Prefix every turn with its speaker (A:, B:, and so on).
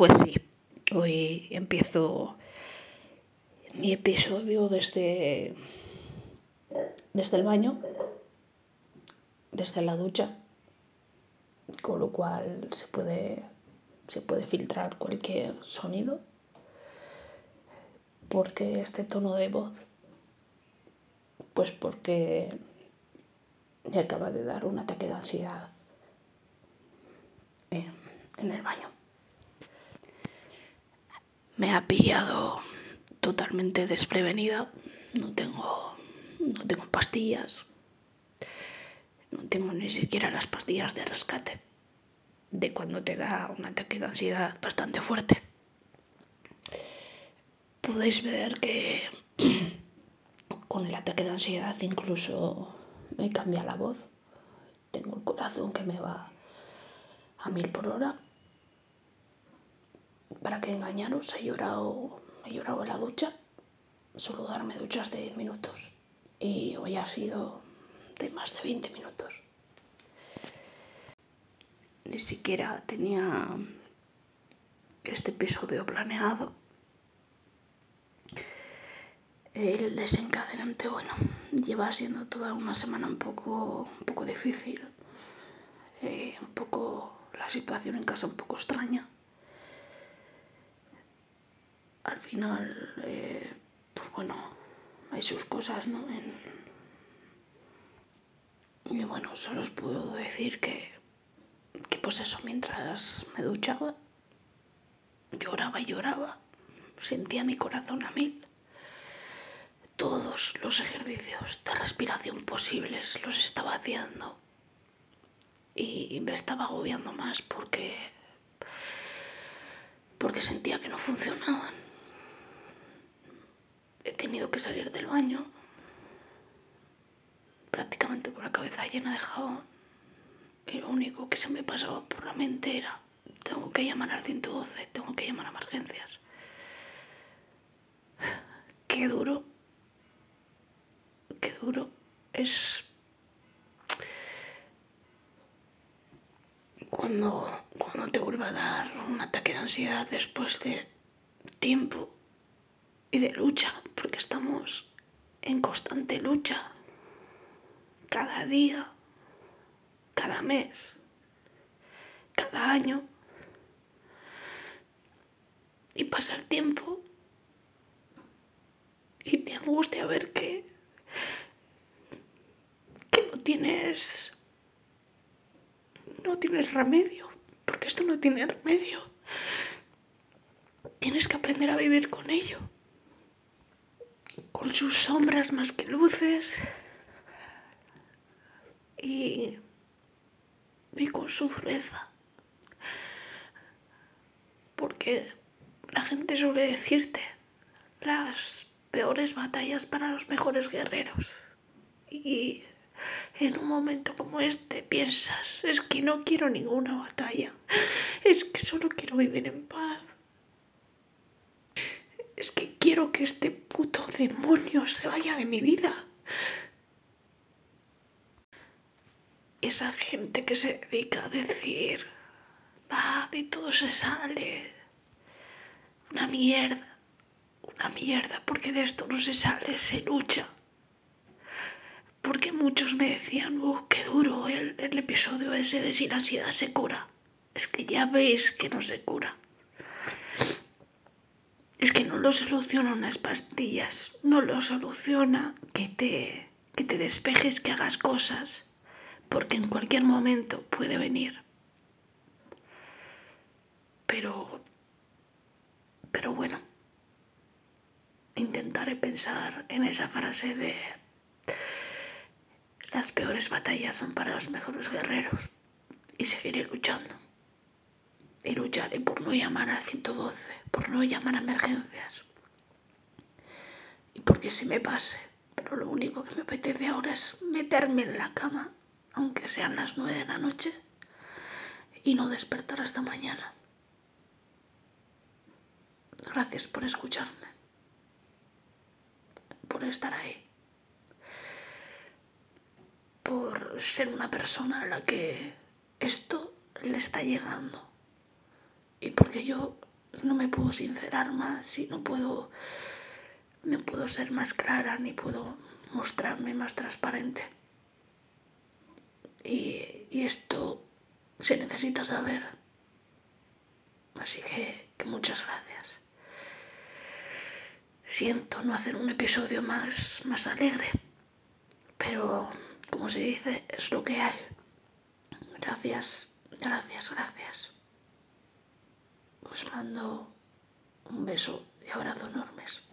A: Pues sí, hoy empiezo mi episodio desde, desde el baño, desde la ducha, con lo cual se puede, se puede filtrar cualquier sonido, porque este tono de voz, pues porque me acaba de dar un ataque de ansiedad en, en el baño. Me ha pillado totalmente desprevenida. No tengo, no tengo pastillas. No tengo ni siquiera las pastillas de rescate de cuando te da un ataque de ansiedad bastante fuerte. Podéis ver que con el ataque de ansiedad incluso me cambia la voz. Tengo el corazón que me va a mil por hora. Para que engañaros, he llorado, he llorado en la ducha. Solo darme duchas de 10 minutos. Y hoy ha sido de más de 20 minutos. Ni siquiera tenía este episodio planeado. El desencadenante, bueno, lleva siendo toda una semana un poco, un poco difícil. Eh, un poco la situación en casa un poco extraña. Al final, eh, pues bueno, hay sus cosas, ¿no? Y bueno, solo os puedo decir que, que pues eso, mientras me duchaba, lloraba y lloraba, sentía mi corazón a mil. Todos los ejercicios de respiración posibles los estaba haciendo y me estaba agobiando más porque porque sentía que no funcionaban. He tenido que salir del baño prácticamente con la cabeza llena de jabón y lo único que se me pasaba por la mente era tengo que llamar al 112, tengo que llamar a emergencias. Qué duro, qué duro es cuando, cuando te vuelve a dar un ataque de ansiedad después de tiempo y de lucha, estamos en constante lucha cada día, cada mes, cada año. Y pasa el tiempo y te angustia ver que, que no tienes no tienes remedio, porque esto no tiene remedio. Tienes que aprender a vivir con ello, con sus sombras más que luces y, y con su dureza. Porque la gente suele decirte las peores batallas para los mejores guerreros. Y en un momento como este piensas, es que no quiero ninguna batalla, es que solo quiero vivir en paz. Es que quiero que este puto demonio se vaya de mi vida. Esa gente que se dedica a decir, va, de todo se sale. Una mierda, una mierda, porque de esto no se sale, se lucha porque muchos me decían, oh, qué duro el, el episodio ese de si la ansiedad se cura. Es que ya veis que no se cura. Es que no lo soluciona unas pastillas, no lo soluciona que te, que te despejes, que hagas cosas, porque en cualquier momento puede venir. Pero, pero bueno, intentaré pensar en esa frase de las peores batallas son para los mejores guerreros y seguiré luchando. Y lucharé por no llamar al 112, por no llamar a emergencias. Y porque se me pase, pero lo único que me apetece ahora es meterme en la cama, aunque sean las nueve de la noche, y no despertar hasta mañana. Gracias por escucharme, por estar ahí por ser una persona a la que esto le está llegando. Y porque yo no me puedo sincerar más y no puedo, no puedo ser más clara ni puedo mostrarme más transparente. Y, y esto se necesita saber. Así que, que muchas gracias. Siento no hacer un episodio más, más alegre, pero como se dice, es lo que hay. Gracias, gracias, gracias. Os mando un beso y abrazo enormes.